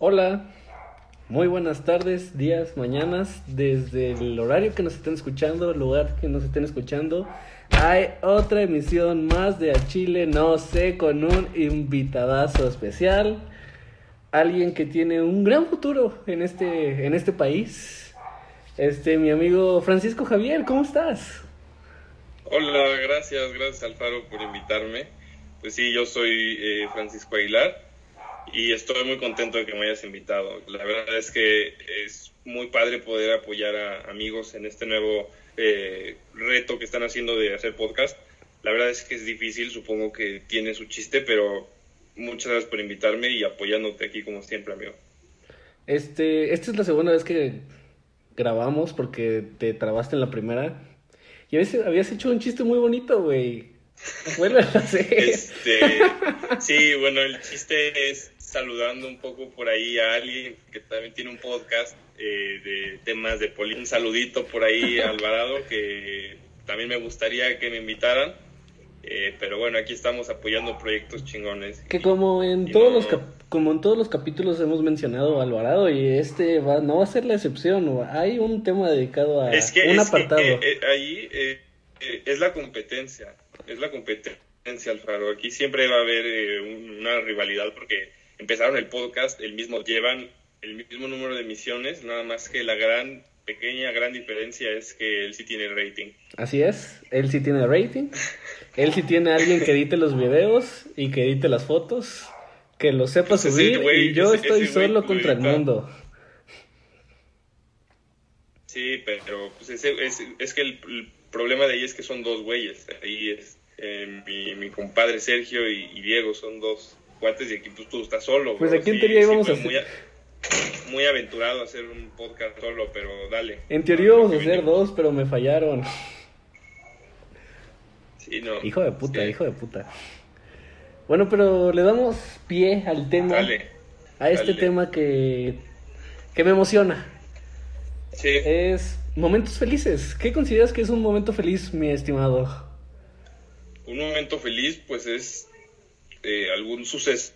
Hola, muy buenas tardes, días, mañanas, desde el horario que nos estén escuchando, el lugar que nos estén escuchando. Hay otra emisión más de A Chile, no sé, con un invitadazo especial. Alguien que tiene un gran futuro en este, en este país. Este, mi amigo Francisco Javier, ¿cómo estás? Hola, gracias, gracias Alfaro por invitarme. Pues sí, yo soy eh, Francisco Aguilar y estoy muy contento de que me hayas invitado. La verdad es que es muy padre poder apoyar a amigos en este nuevo eh, reto que están haciendo de hacer podcast. La verdad es que es difícil, supongo que tiene su chiste, pero muchas gracias por invitarme y apoyándote aquí como siempre, amigo. Este, esta es la segunda vez que grabamos porque te trabaste en la primera. Y a veces habías hecho un chiste muy bonito, güey. Vuelve a hacer. Este, sí, bueno, el chiste es saludando un poco por ahí a alguien que también tiene un podcast eh, de temas de política. Un saludito por ahí a Alvarado, que también me gustaría que me invitaran. Eh, pero bueno, aquí estamos apoyando proyectos chingones. Que como en todos los como en todos los capítulos hemos mencionado a Alvarado y este va no va a ser la excepción. Hay un tema dedicado a un apartado. Eh, ahí es la competencia, es la competencia, Alfaro. Aquí siempre va a haber una rivalidad porque empezaron el podcast, el mismo, llevan el mismo número de emisiones, nada más que la gran, pequeña, gran diferencia es que él sí tiene rating. Así es, él sí tiene rating, él sí tiene alguien que edite los videos y que edite las fotos, que lo sepa pues subir y yo estoy solo contra el mundo. Sí, pero pues es, es, que el, problema de ahí es que son dos güeyes. Ahí es eh, mi, mi, compadre Sergio y Diego, son dos cuates y aquí pues tú estás solo. Pues aquí en teoría íbamos a hacer... Muy, aventurado hacer un podcast solo, pero dale. En teoría íbamos a hacer dos, pero me fallaron. Sí, no. Hijo de puta, hijo de puta. Bueno, pero le damos pie al tema. Dale, a este tema que, que me emociona. Sí. Es momentos felices. ¿Qué consideras que es un momento feliz, mi estimado? Un momento feliz, pues es este, algún suceso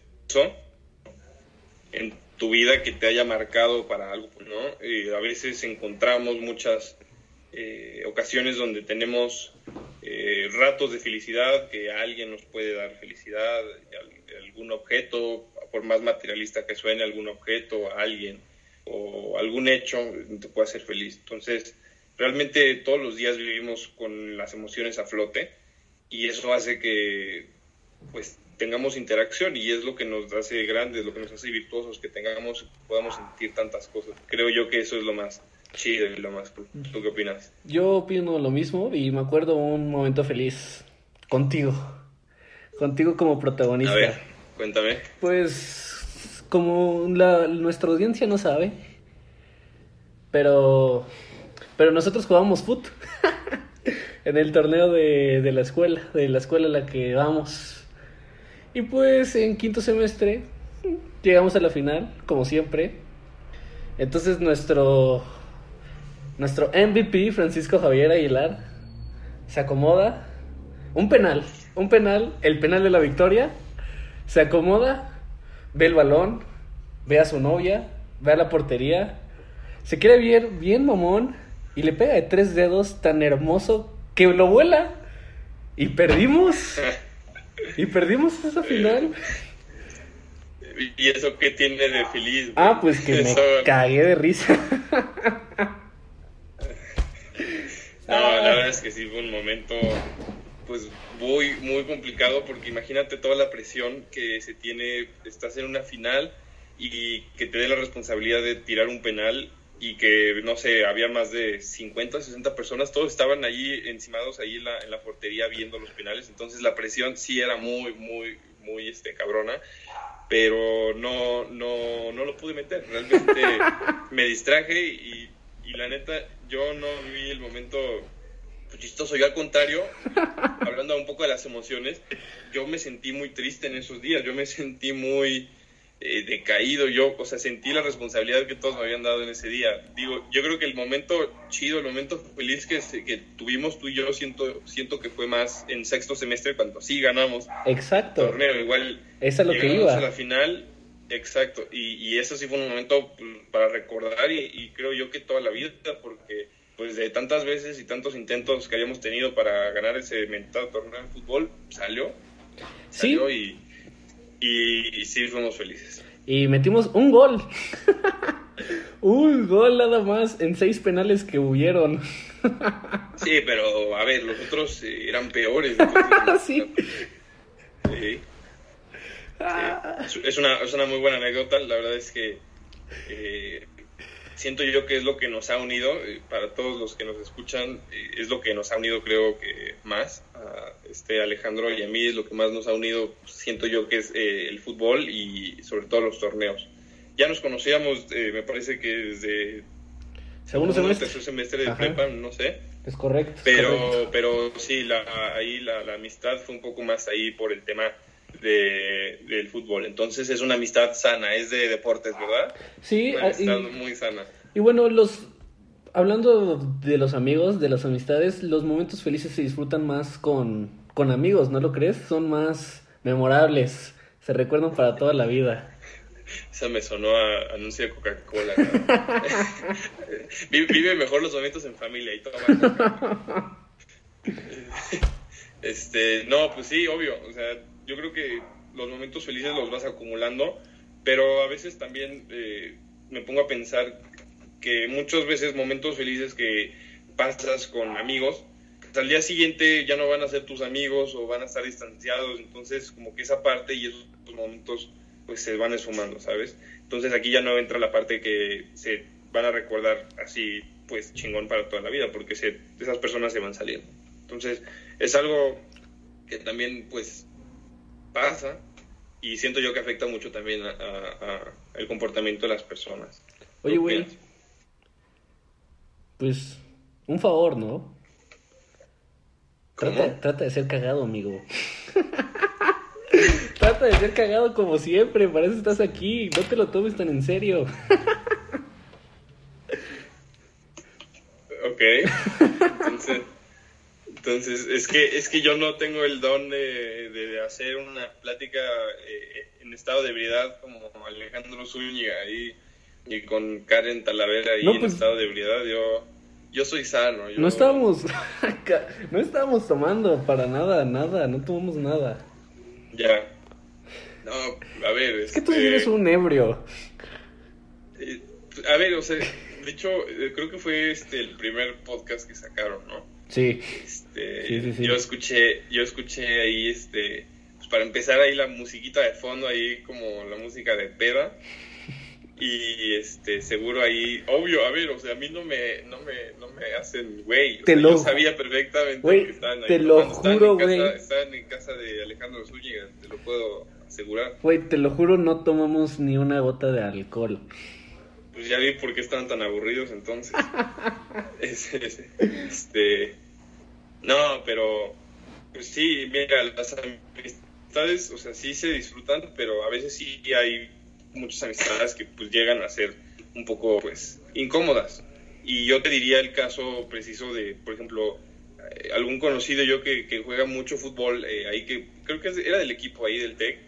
en tu vida que te haya marcado para algo, ¿no? a veces encontramos muchas eh, ocasiones donde tenemos eh, ratos de felicidad, que alguien nos puede dar felicidad, algún objeto, por más materialista que suene, algún objeto, alguien o algún hecho te puede hacer feliz. Entonces, realmente todos los días vivimos con las emociones a flote y eso hace que pues tengamos interacción y es lo que nos hace grandes, lo que nos hace virtuosos, que tengamos, podamos sentir tantas cosas. Creo yo que eso es lo más chido y lo más ¿Tú qué opinas? Yo opino lo mismo y me acuerdo un momento feliz contigo, contigo como protagonista. A ver, cuéntame. Pues como la, nuestra audiencia no sabe, pero, pero nosotros jugamos foot en el torneo de, de la escuela, de la escuela a la que vamos y pues en quinto semestre llegamos a la final, como siempre. Entonces nuestro nuestro MVP Francisco Javier Aguilar se acomoda un penal, un penal, el penal de la victoria. Se acomoda, ve el balón, ve a su novia, ve a la portería, se quiere ver bien mamón y le pega de tres dedos tan hermoso que lo vuela y perdimos. Y perdimos esa final. ¿Y eso qué tiene de feliz? Ah, pues que me cagué de risa. No, la verdad es que sí fue un momento pues muy muy complicado porque imagínate toda la presión que se tiene, estás en una final y que te dé la responsabilidad de tirar un penal y que, no sé, había más de 50, 60 personas, todos estaban allí encimados ahí en la, en la portería viendo los penales, entonces la presión sí era muy, muy, muy este, cabrona, pero no, no, no lo pude meter, realmente me distraje y, y la neta, yo no vi el momento chistoso, yo al contrario, hablando un poco de las emociones, yo me sentí muy triste en esos días, yo me sentí muy eh, decaído. Yo, o sea, sentí la responsabilidad que todos me habían dado en ese día. Digo, yo creo que el momento chido, el momento feliz que, que tuvimos tú y yo, siento, siento que fue más en sexto semestre cuando sí ganamos. Exacto. torneo, igual. Esa es lo que iba. a la final. Exacto, y, y eso sí fue un momento pues, para recordar y, y creo yo que toda la vida, porque pues de tantas veces y tantos intentos que habíamos tenido para ganar ese mentado torneo de fútbol, salió. Sí. Salió y, y, y sí fuimos felices. Y metimos un gol. un gol nada más en seis penales que hubieron. Sí, pero a ver, los otros eh, eran peores. entonces, sí. Sí. Sí. Es, una, es una muy buena anécdota. La verdad es que eh, siento yo que es lo que nos ha unido. eh, para todos los que nos escuchan, eh, es lo que nos ha unido, creo que más. A este Alejandro y a mí es lo que más nos ha unido. Siento yo que es eh, el fútbol y sobre todo los torneos. Ya nos conocíamos, eh, me parece que desde Segundo semestre. tercer semestre de Ajá. prepa, no sé. Es correcto. Pero, correcto. pero sí, la, ahí la, la amistad fue un poco más ahí por el tema de, del fútbol. Entonces es una amistad sana, es de deportes, ¿verdad? Sí, Una ah, y, amistad muy sana. y bueno, los hablando de los amigos, de las amistades, los momentos felices se disfrutan más con, con amigos, ¿no lo crees? Son más memorables, se recuerdan para toda la vida. Esa me sonó a anuncio de Coca-Cola. ¿no? Vi- Vive mejor los momentos en familia y todo. Este, no, pues sí, obvio. O sea, yo creo que los momentos felices los vas acumulando, pero a veces también eh, me pongo a pensar que muchas veces momentos felices que pasas con amigos, al día siguiente ya no van a ser tus amigos o van a estar distanciados, entonces como que esa parte y esos momentos pues se van esfumando, ¿sabes? Entonces aquí ya no entra la parte que se van a recordar así pues chingón para toda la vida, porque se, esas personas se van saliendo. Entonces es algo que también pues pasa y siento yo que afecta mucho también a, a- a el comportamiento de las personas. Oye, ¿Qué güey, pues un favor, ¿no? Trata, trata de ser cagado, amigo. trata de ser cagado como siempre, para eso estás aquí, no te lo tomes tan en serio. Ok. Entonces, entonces es que es que yo no tengo el don de, de hacer una plática eh, en estado de ebriedad como Alejandro Zúñiga ahí y con Karen Talavera ahí No, en pues- estado de ebriedad. Yo yo soy sano. yo- No estábamos, no estábamos tomando para nada, nada, no tomamos nada. Ya. No, a ver. Es que tú este, eres un ebrio. eh, a ver, o sea, de hecho, eh, creo que fue este el primer podcast que sacaron, ¿no? Sí, Este, Sí, sí, sí. yo escuché, yo escuché ahí, este, pues para empezar ahí la musiquita de fondo, ahí como la música de peda. Y este, seguro ahí, obvio, a ver, o sea, a mí no me, no me, no me hacen güey. Te sea, lo- Yo sabía perfectamente Güey, que estaban ahí. te lo juro, en casa- güey. Estaban en casa de Alejandro Zúñiga, te lo puedo asegurar. güey, te lo juro, no tomamos ni una gota de alcohol. Pues ya vi por qué estaban tan aburridos entonces. Es- es- este, no, pero pues sí, mira, las amistades, o sea, sí se disfrutan, pero a veces sí hay muchas amistades que pues llegan a ser un poco pues incómodas. Y yo te diría el caso preciso de, por ejemplo, eh, algún conocido yo que, que juega mucho fútbol, eh, ahí que creo que era del equipo ahí del TEC,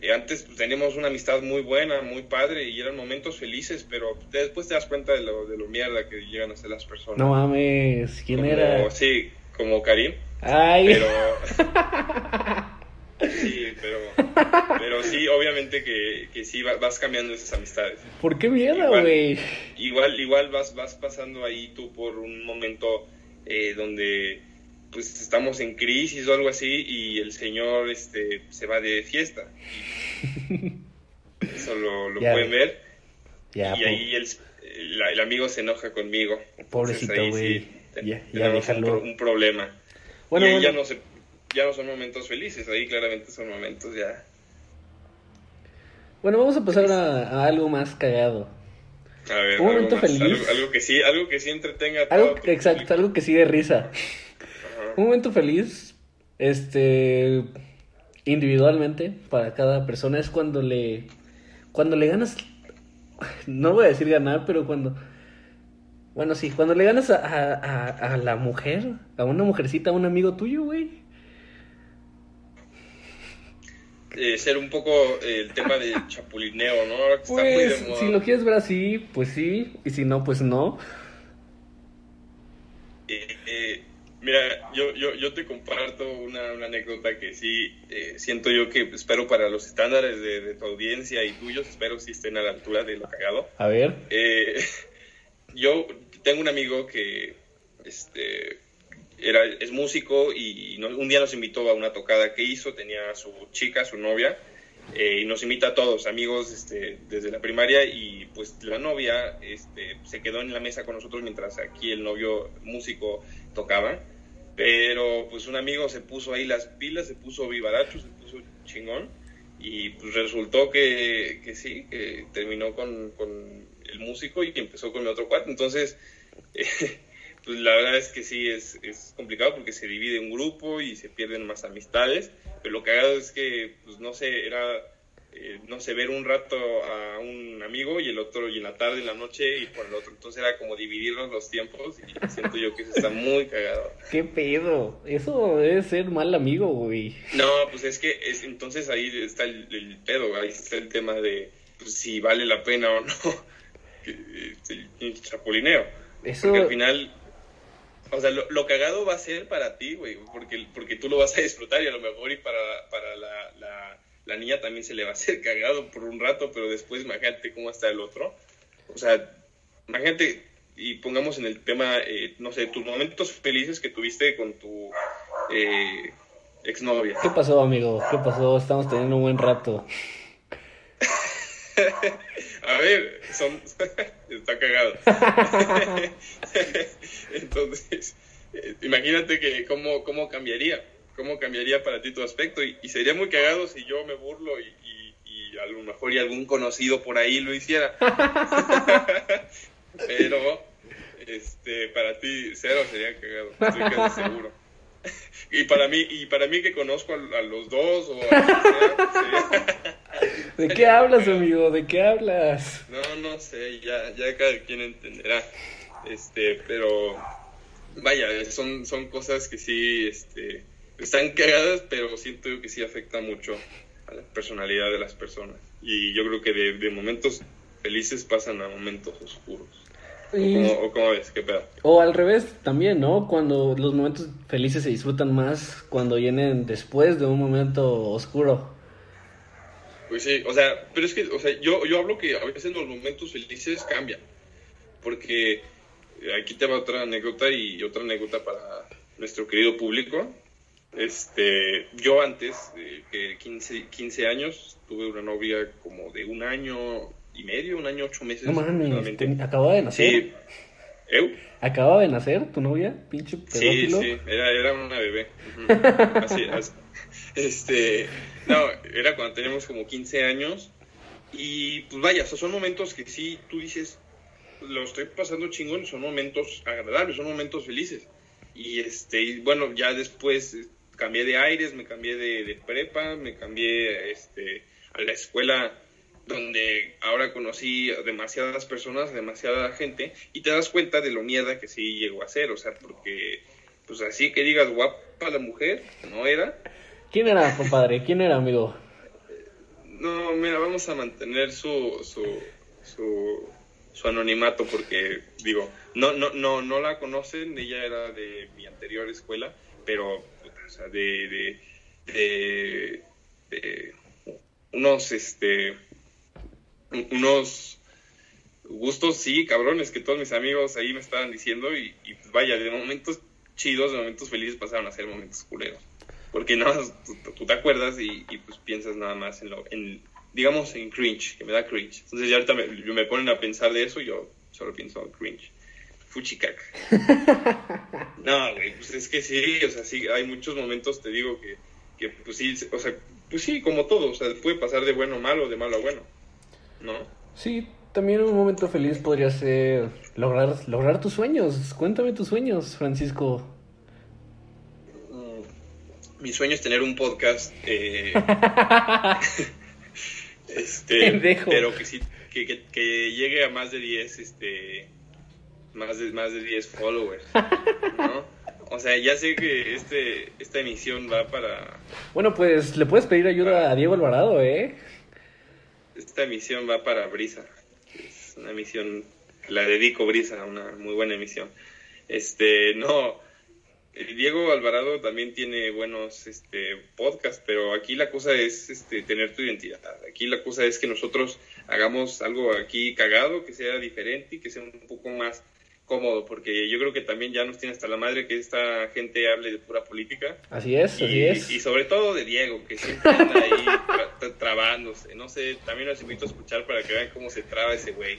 eh, antes pues, teníamos una amistad muy buena, muy padre y eran momentos felices, pero después te das cuenta de lo, de lo mierda que llegan a ser las personas. No mames, ¿quién Como- era? Sí, como Karim, Ay, pero... sí, pero, pero sí, obviamente que, que sí va- vas cambiando esas amistades. ¿por qué mierda, Igual. güey? Igual, igual vas, vas pasando ahí tú por un momento eh, donde pues estamos en crisis o algo así y el señor este se va de fiesta. Eso lo, lo Ya. pueden ver. Ya, y ahí el, el, el amigo se enoja conmigo. Pobrecito, güey. Ya- ya un, déjalo. pro- un problema. Bueno, y bueno. ya no se ya no son momentos felices, ahí claramente son momentos ya. Bueno, vamos a pasar a, a algo más cagado. A ver, Un momento más, feliz. Algo, algo que sí, algo que sí entretenga a Algo, todo exacto, público. algo que sí de risa. Ajá. Un momento feliz, este, individualmente, para cada persona, es cuando le, cuando le ganas, no voy a decir ganar, pero cuando, bueno, sí, cuando le ganas a, a, a- la mujer, a una mujercita, a un amigo tuyo, güey. eh, ser un poco el tema del chapulineo, ¿no? Ahora que está muy de Pues, moda. si lo quieres ver así, pues sí, y si no, pues no. Eh, eh, mira, yo, yo, yo te comparto una, una anécdota que sí eh, siento yo que espero para los estándares de, de tu audiencia y tuyos, espero si estén a la altura de lo cagado. A ver. Eh, yo tengo un amigo que este, era, es músico y no- un día nos invitó a una tocada que hizo, tenía a su chica, su novia, eh, y nos invita a todos, amigos este, desde la primaria, y pues la novia este, se quedó en la mesa con nosotros mientras aquí el novio músico tocaba, pero pues un amigo se puso ahí las pilas, se puso vivaracho, se puso chingón, y pues resultó que, que sí, que terminó con el músico y empezó con mi otro cuate, entonces... eh, pues la verdad es que sí, es, es complicado porque se divide un grupo y se pierden más amistades, pero lo cagado es que, pues no sé, era, eh, no sé, ver un rato a un amigo y el otro, y en la tarde, en la noche, y por el otro, entonces era como dividirnos los tiempos y siento yo que eso está muy cagado. ¿Qué pedo? Eso debe ser mal amigo, güey. No, pues es que es, entonces ahí está el, el pedo, ahí está el tema de pues, si vale la pena o no que, el, el chapulineo. Eso. Porque al final, o sea, lo, lo cagado va a ser para ti, güey, porque, porque tú lo vas a disfrutar y a lo mejor y para, para la, la, la niña también se le va a hacer cagado por un rato, pero después imagínate cómo está el otro. O sea, imagínate, y pongamos en el tema, eh, no sé, tus momentos felices que tuviste con tu eh, exnovia. ¿Qué pasó, amigo? ¿Qué pasó? Estamos teniendo un buen rato. A ver, son... está cagado. Entonces, eh, imagínate que cómo, cómo cambiaría, cómo cambiaría para ti tu aspecto. Y, y sería muy cagado si yo me burlo y, y- y a lo mejor y algún conocido por ahí lo hiciera. Pero, este, para ti cero sería cagado, estoy casi seguro. Y para mí, y para mí que conozco a, a los dos o a sea, sería- ¿De qué hablas, amigo? ¿De qué hablas? No, no sé, ya, ya cada quien entenderá. Este, pero vaya, son, son cosas que sí, este, están cagadas, pero siento que sí afecta mucho a la personalidad de las personas. Y yo creo que de, de momentos felices pasan a momentos oscuros. ¿O Y- cómo, o cómo ves? ¿Qué pedo? O al revés también, ¿no? Cuando los momentos felices se disfrutan más cuando vienen después de un momento oscuro. Pues sí, o sea, pero es que, o sea, yo, yo hablo que a veces los momentos felices cambian. Porque eh, aquí te va otra anécdota y otra anécdota para nuestro querido público. Este, yo antes, eh, que 15, 15 años, tuve una novia como de un año y medio, un año, ocho meses. No mames, te- acababa de nacer. Sí. ¿Eu? ¿Acababa de nacer tu novia? Pinche Sí, pedófilo. sí, era, era una bebé. Así, así. Este, no, era cuando teníamos como 15 años. Y pues vaya, o sea, son momentos que sí, tú dices, lo estoy pasando chingón, son momentos agradables, son momentos felices. Y este, bueno, ya después eh, cambié de aires, me cambié de, prepa, me cambié este, a la escuela donde ahora conocí demasiadas personas, demasiada gente, y te das cuenta de lo mierda que sí llegó a ser, o sea, porque, pues así que digas guapa la mujer, no era. ¿Quién era, compadre? ¿Quién era, amigo? No, mira, vamos a mantener su, su, su, su anonimato porque, digo, no, no, no, no la conocen, ella era de mi anterior escuela, pero, o sea, de, de, de, unos, este, un- unos gustos, sí, cabrones, que todos mis amigos ahí me estaban diciendo y, y, pues, vaya, de momentos chidos, de momentos felices pasaron a ser momentos culeros. Porque nada más tú, tú te acuerdas y, y, pues piensas nada más en lo, en, digamos, en cringe, que me da cringe. Entonces ya ahorita me, me ponen a pensar de eso y yo solo pienso en cringe. Fuchicaca. no, güey, pues es que sí, o sea, sí, hay muchos momentos, te digo, que, que pues sí, o sea, pues sí, como todo, o sea, puede pasar de bueno a malo, de malo a bueno, ¿no? Sí, también un momento feliz podría ser lograr, lograr tus sueños. Cuéntame tus sueños, Francisco. Mi sueño es tener un podcast. Eh, este, Pendejo. pero que sí, que, que, que llegue a más de 10, este, más de, más de 10 followers, ¿no? O sea, ya sé que este, esta emisión va para... Bueno, pues le puedes pedir ayuda a Diego Alvarado, ¿eh? Esta emisión va para Brisa. Es una emisión, la dedico Brisa, una muy buena emisión. Este, no, Diego Alvarado también tiene buenos este, podcasts, pero aquí la cosa es este, tener tu identidad. Aquí la cosa es que nosotros hagamos algo aquí cagado, que sea diferente y que sea un poco más cómodo, porque yo creo que también ya nos tiene hasta la madre que esta gente hable de pura política. Así es, así es. Y sobre todo de Diego, que siempre anda ahí trabándose. No sé, también los invito a escuchar para que vean cómo se traba ese güey.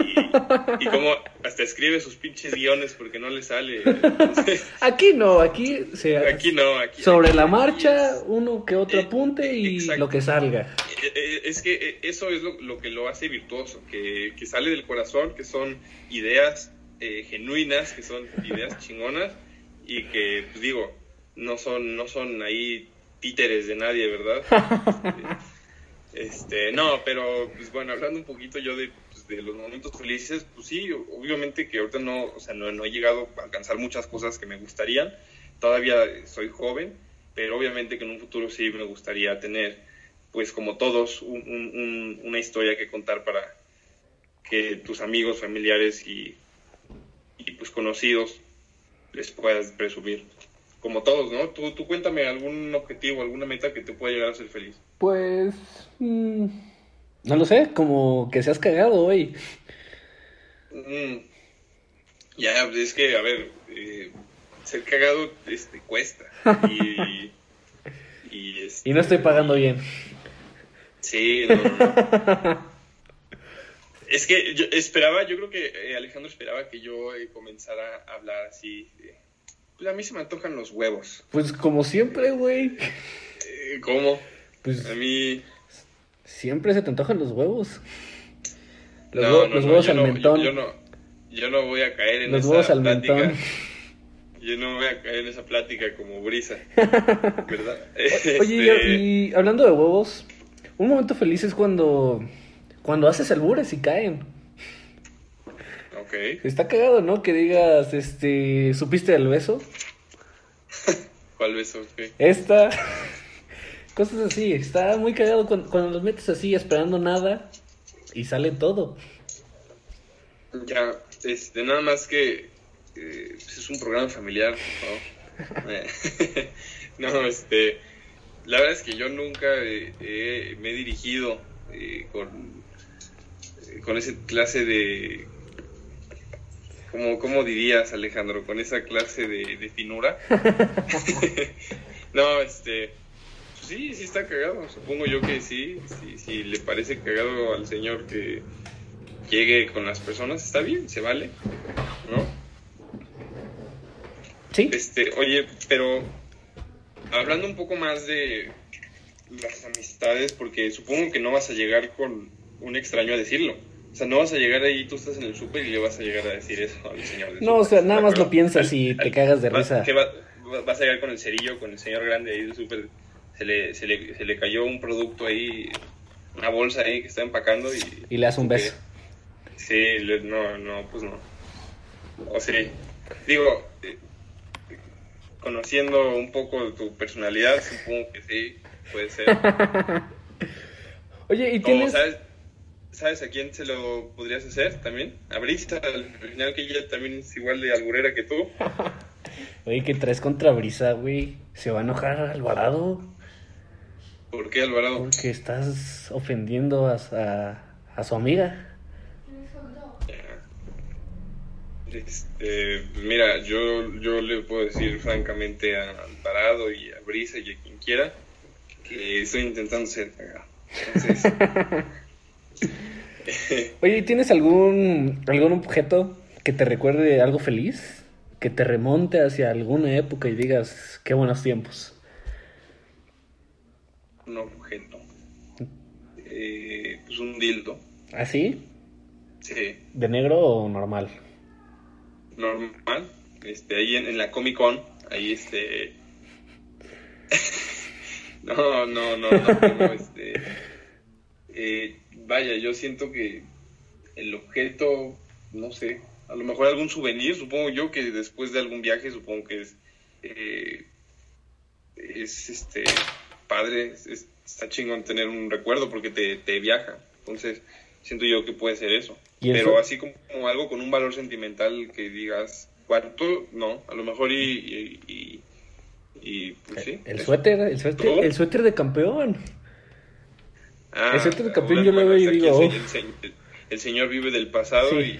Y, cómo hasta escribe sus pinches guiones porque no le sale. aquí no, aquí se... Aquí no, aquí... Sobre la marcha, uno que otro eh, apunte y lo que salga. Eh, eh, es que eso es lo, lo que lo hace virtuoso, que, que sale del corazón, que son ideas eh, genuinas, que son ideas chingonas y que, pues digo, no son, no son ahí títeres de nadie, ¿verdad? Este, no, pero pues bueno, hablando un poquito yo de, de, los momentos felices, pues sí, obviamente que ahorita no, o sea, no, no, he llegado a alcanzar muchas cosas que me gustarían, todavía soy joven, pero obviamente que en un futuro sí me gustaría tener, pues como todos, una historia que contar para que tus amigos, familiares y y pues conocidos les puedas presumir. Como todos, ¿no? Tú, tú cuéntame algún objetivo, alguna meta que te pueda llegar a ser feliz. Pues... Mm, no lo sé, como que seas cagado hoy. Mm, ya, es que, a ver, eh, ser cagado este, cuesta. Y, y, este, y no estoy pagando bien. Sí, no, no. Es que yo esperaba, yo creo que eh, Alejandro esperaba que yo eh, comenzara a hablar así. pues a mí se me antojan los huevos. Pues como siempre, güey. ¿Cómo? Pues a mí... Siempre se te antojan los huevos. Los, huevos al mentón. Yo, no, yo no voy a caer en los esa huevos al plática. Mentón. Yo no voy a caer en esa plática como brisa. ¿Verdad? Oye, este y hablando de huevos, un momento feliz es cuando cuando haces albures y caen. Ok. Está cagado, ¿no? Que digas, este, ¿supiste del beso? ¿Cuál beso? Esta. Cosas así. Está muy cagado cuando, los metes así esperando nada y sale todo. Ya, este, nada más que eh, pues es un programa familiar, ¿no? no, este, la verdad es que yo nunca me he dirigido eh, con con esa clase de... ¿Cómo, ¿Cómo dirías, Alejandro? Con esa clase de, finura. no, este... Sí, sí está cagado. Supongo yo que sí. Si, le parece cagado al señor que llegue con las personas, está bien, se vale. ¿No? Sí. Este, oye, pero hablando un poco más de las amistades, porque supongo que no vas a llegar con un extraño a decirlo. O sea, no vas a llegar ahí, tú estás en el súper y le vas a llegar a decir eso al señor. no, o sea, nada más lo piensas y te cagas de risa. vas a llegar con el cerillo, con el señor grande ahí del súper. Se le, se, le, se le cayó un producto ahí, una bolsa ahí que está empacando y... Y le das un beso. Sí, no, no, pues no. O sea, digo, eh, conociendo un poco tu personalidad, supongo que sí, puede ser. Oye, ¿y tienes...? ¿Sabes a quién se lo podrías hacer también? A Brisa, al final que ella también es igual de alburera que tú. Oye, ¿qué traes contra Brisa, güey? ¿Se va a enojar Alvarado? ¿Por qué Alvarado? Porque estás ofendiendo a, a, su amiga. Este, mira, yo, yo le puedo decir francamente a Alvarado y a Brisa y a quien quiera que estoy intentando ser cagado. Entonces... Oye, ¿tienes algún, algún objeto que te recuerde algo feliz? Que te remonte hacia alguna época y digas, qué buenos tiempos. Un objeto. Eh, pues un dildo. ¿Ah, sí? Sí. ¿De negro o normal? Normal. Este, ahí en, la Comic Con, ahí este... no, no, no, no, este... Eh, vaya, yo siento que el objeto, no sé, a lo mejor algún souvenir, supongo yo que después de algún viaje, supongo que es, eh, es este, padre, está chingón tener un recuerdo porque te, te viaja. Entonces, siento yo que puede ser eso. Pero así como, algo con un valor sentimental que digas, cuarto, no, a lo mejor y, y, pues sí. El suéter, el suéter, el suéter de campeón. Ah, el suéter de campeón yo lo veo y digo, el, señor vive del pasado y,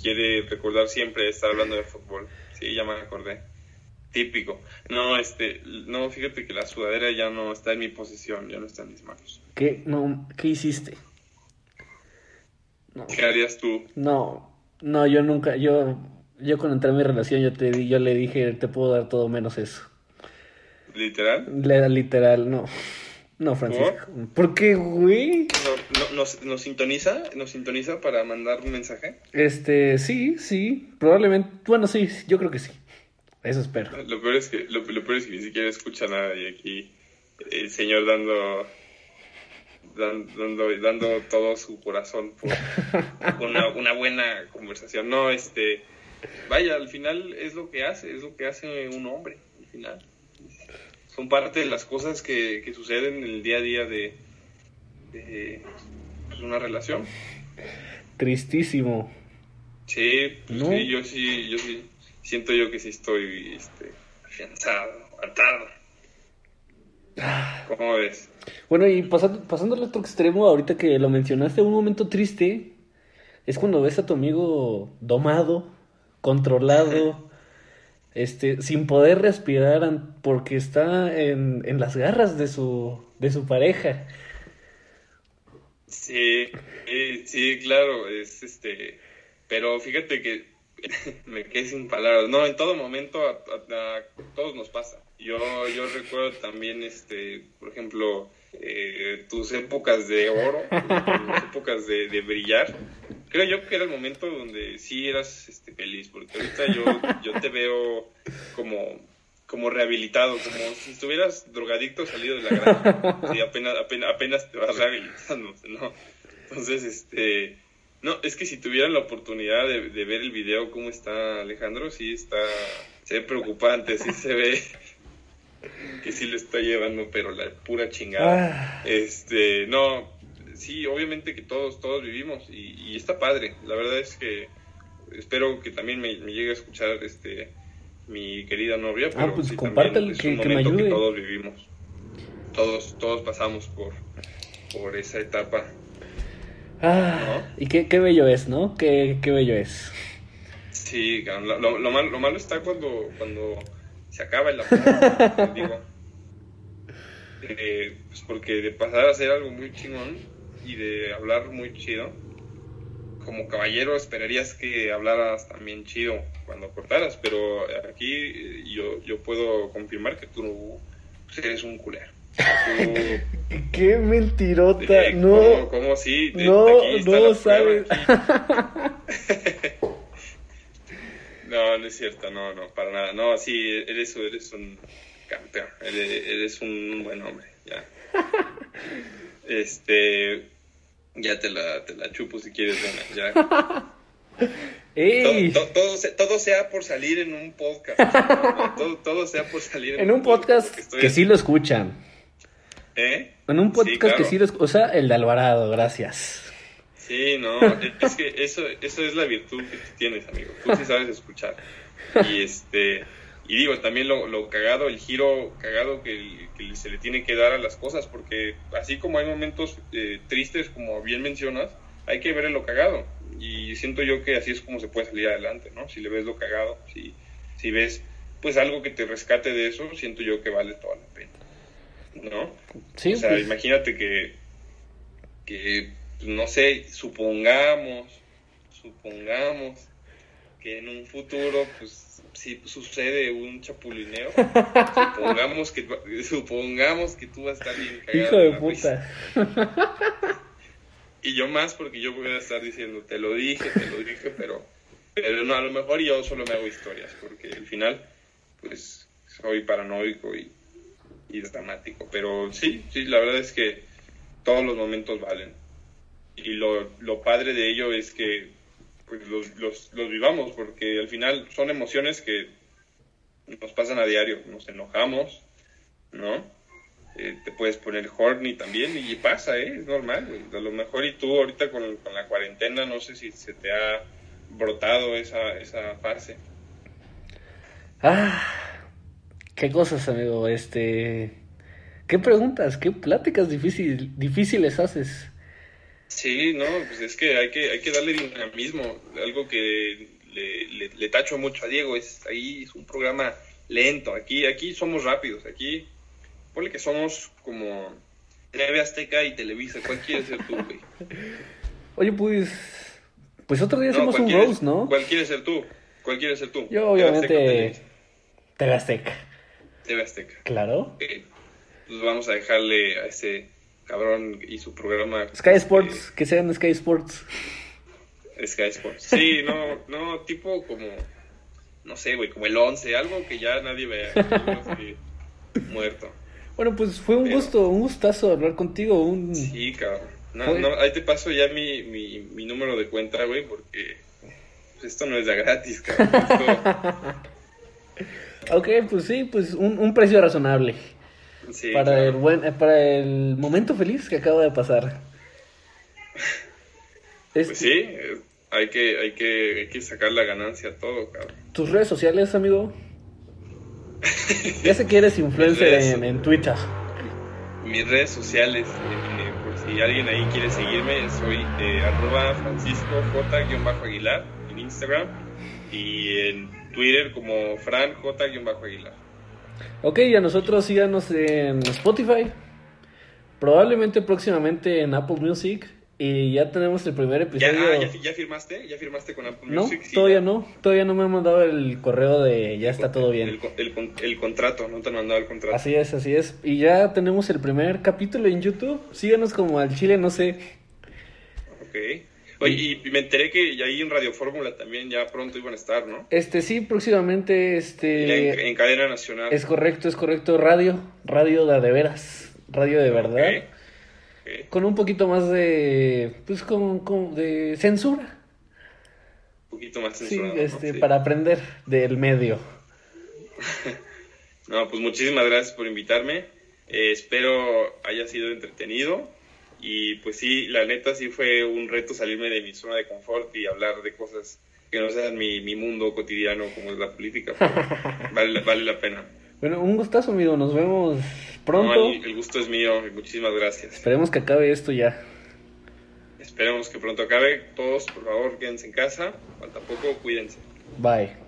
quiere recordar siempre estar hablando de fútbol. Sí, ya me acordé. Típico. No, este, no, fíjate que la sudadera ya no está en mi posesión, ya no está en mis manos. ¿Qué, no, ¿qué hiciste? ¿Qué harías tú? No, no, yo nunca, yo, yo cuando entré en mi relación yo te yo le dije te puedo dar todo menos eso. ¿Literal? Le literal, no. No, Francisco. ¿Por, qué, güey? No, nos, ¿Nos sintoniza? ¿Nos sintoniza para mandar un mensaje? Este, sí, sí. Probablemente. Bueno, sí, yo creo que sí. Eso espero. Lo peor es que, lo, peor es que ni siquiera escucha nada y aquí el señor dando dando, dando todo su corazón por una, una, buena conversación. No, este, vaya, al final es lo que hace, es lo que hace un hombre, al final. Son parte de las cosas que, que suceden en el día a día de, de pues, una relación. Tristísimo. Sí, pues sí, yo sí, yo sí, siento yo que sí estoy este, afianzado, atado. ¿Cómo ves? Bueno, y pasando, pasando al otro extremo, ahorita que lo mencionaste, un momento triste es cuando ves a tu amigo domado, controlado, este, sin poder respirar porque está en, en las garras de su, de su pareja. Sí, sí, claro, es este, pero fíjate que me quedé sin palabras. No, en todo momento a todos nos pasa. Yo, yo recuerdo también, este, por ejemplo, eh, tus épocas de oro, tus épocas de, brillar. Creo yo que era el momento donde sí eras este, feliz, porque ahorita yo, yo te veo como, como rehabilitado, como si estuvieras drogadicto salido de la granja. y apenas, apenas, apenas te vas rehabilitando, ¿no? Entonces, este... No, es que si tuvieran la oportunidad de, de ver el video, cómo está Alejandro, sí está... Se ve preocupante, sí se ve que sí le está llevando, pero la pura chingada. Ah. Este, no, sí, obviamente que todos, todos vivimos y, está padre. La verdad es que espero que también me, llegue a escuchar este mi querida novia, ah, pero pues sí, también que, me ayude. todos vivimos. Todos, todos pasamos por, por esa etapa. Ah, y qué, qué bello es, ¿no? Qué, qué bello es. Sí, lo, lo, lo, malo, lo malo está cuando, cuando se acaba el amor, digo. Eh, pues porque de pasar a hacer algo muy chingón y de hablar muy chido, como caballero esperarías que hablaras también chido cuando cortaras, pero aquí yo, yo puedo confirmar que tú eres un culero. Qué mentirota, no. ¿Cómo, sí? no, no sabes. No, no es cierto, no, no, para nada. No, sí, eres, eres un campeón, eres, un buen hombre, ya. Este, ya te la, te la chupo si quieres, ya. Todo, todo, sea por salir en un podcast. todo, sea por salir en, un podcast que, sí lo escuchan. ¿Eh? En un podcast que sí. O sea, el de Alvarado, gracias. Sí, no, es que eso, eso es la virtud que tienes, amigo. Tú sí sabes escuchar. Y este y digo, también lo, lo cagado, el giro cagado que, se le tiene que dar a las cosas, porque así como hay momentos eh, tristes, como bien mencionas, hay que ver lo cagado. Y siento yo que así es como se puede salir adelante, ¿no? Si le ves lo cagado, si, si ves pues algo que te rescate de eso, siento yo que vale toda la pena. ¿No? Sí, o sea, pues. imagínate que, que no sé, supongamos, supongamos que en un futuro, pues, si sucede un chapulineo, supongamos que, supongamos que tú vas a estar bien cagado. Hijo de puta. Y yo más porque yo voy a estar diciendo, te lo dije, te lo dije, pero, pero no, a lo mejor yo solo me hago historias, porque al final, pues, soy paranoico y, y dramático. Pero sí, sí, la verdad es que todos los momentos valen y lo, lo padre de ello es que pues los, los, los vivamos, porque al final son emociones que nos pasan a diario, nos enojamos, ¿no? Eh, te puedes poner horny también y pasa, ¿eh? Es normal. A lo mejor y tú ahorita con, con, la cuarentena, no sé si se te ha brotado esa, esa fase. Ah, qué cosas, amigo. Este, qué preguntas, qué pláticas difícil, difíciles haces. Sí, no, pues es que hay que, hay que darle dinamismo. Algo que le, le, le tacho mucho a Diego es ahí es un programa lento. Aquí, aquí somos rápidos. Aquí, ponle que somos como TV Azteca y Televisa. ¿Cuál quieres ser tú, güey? Oye, pues, pues otro día hacemos un roast, ¿no? ¿Cuál quieres ser tú? ¿Cuál quieres ser tú? Yo, obviamente, TV Azteca. TV Azteca. Claro. Okay. Pues vamos a dejarle a ese cabrón y su programa. Sky Sports, eh, que sean Sky Sports. Sky Sports. Sí, no, no, tipo como, no sé, güey, como el 11, algo que ya nadie vea. Muerto. Bueno, pues fue un Pero, gusto, un gustazo hablar contigo. Un... Sí, cabrón. No, no, ahí te paso ya mi, mi, mi número de cuenta, güey, porque pues, esto no es de gratis, cabrón. Esto... ok, pues sí, pues un, un precio razonable. Sí, para, claro. el buen, eh, para el momento feliz que acaba de pasar. Pues sí, eh, hay que, hay, que, hay que sacar la ganancia a todo, cabrón. ¿Tus redes sociales, amigo? ya sé que eres influencer en, en Twitter. Mis redes sociales, eh, por si alguien ahí quiere seguirme, soy eh, arroba francisco j-aguilar en Instagram y en Twitter como fran j-aguilar. Ok, y a nosotros síganos en Spotify. Probablemente próximamente en Apple Music. Y ya tenemos el primer ¿Ya, episodio. ah, ¿ya, ya firmaste? ¿Ya firmaste con Apple no, Music? Sí, todavía ya. no. Todavía no me han mandado el correo de ya está todo bien. El, el el contrato, no te han mandado el contrato. Así es, así es. Y ya tenemos el primer capítulo en YouTube. Síganos como al chile, no sé. Ok. Oye, y, me enteré que ahí en Radio Fórmula también ya pronto iban a estar, ¿no? Este sí, próximamente, en, este... en cadena nacional. Es correcto, es correcto. Radio, radio de, veras. Radio de verdad. Con un poquito más de... Pues con, con- de censura. Un poquito más Sí, censurado, ¿no? este, Sí. para aprender del medio. No, pues muchísimas gracias por invitarme. Eh, espero haya sido entretenido. Y pues sí, la neta sí fue un reto salirme de mi zona de confort y hablar de cosas que no sean mi, mi mundo cotidiano como es la política. pero vale, vale la pena. Bueno, un gustazo, amigo. Nos vemos No, pronto. el, el gusto es mío muchísimas gracias. Esperemos que acabe esto ya. Esperemos que pronto acabe. Todos, por favor, quédense en casa. Falta poco, cuídense. Bye.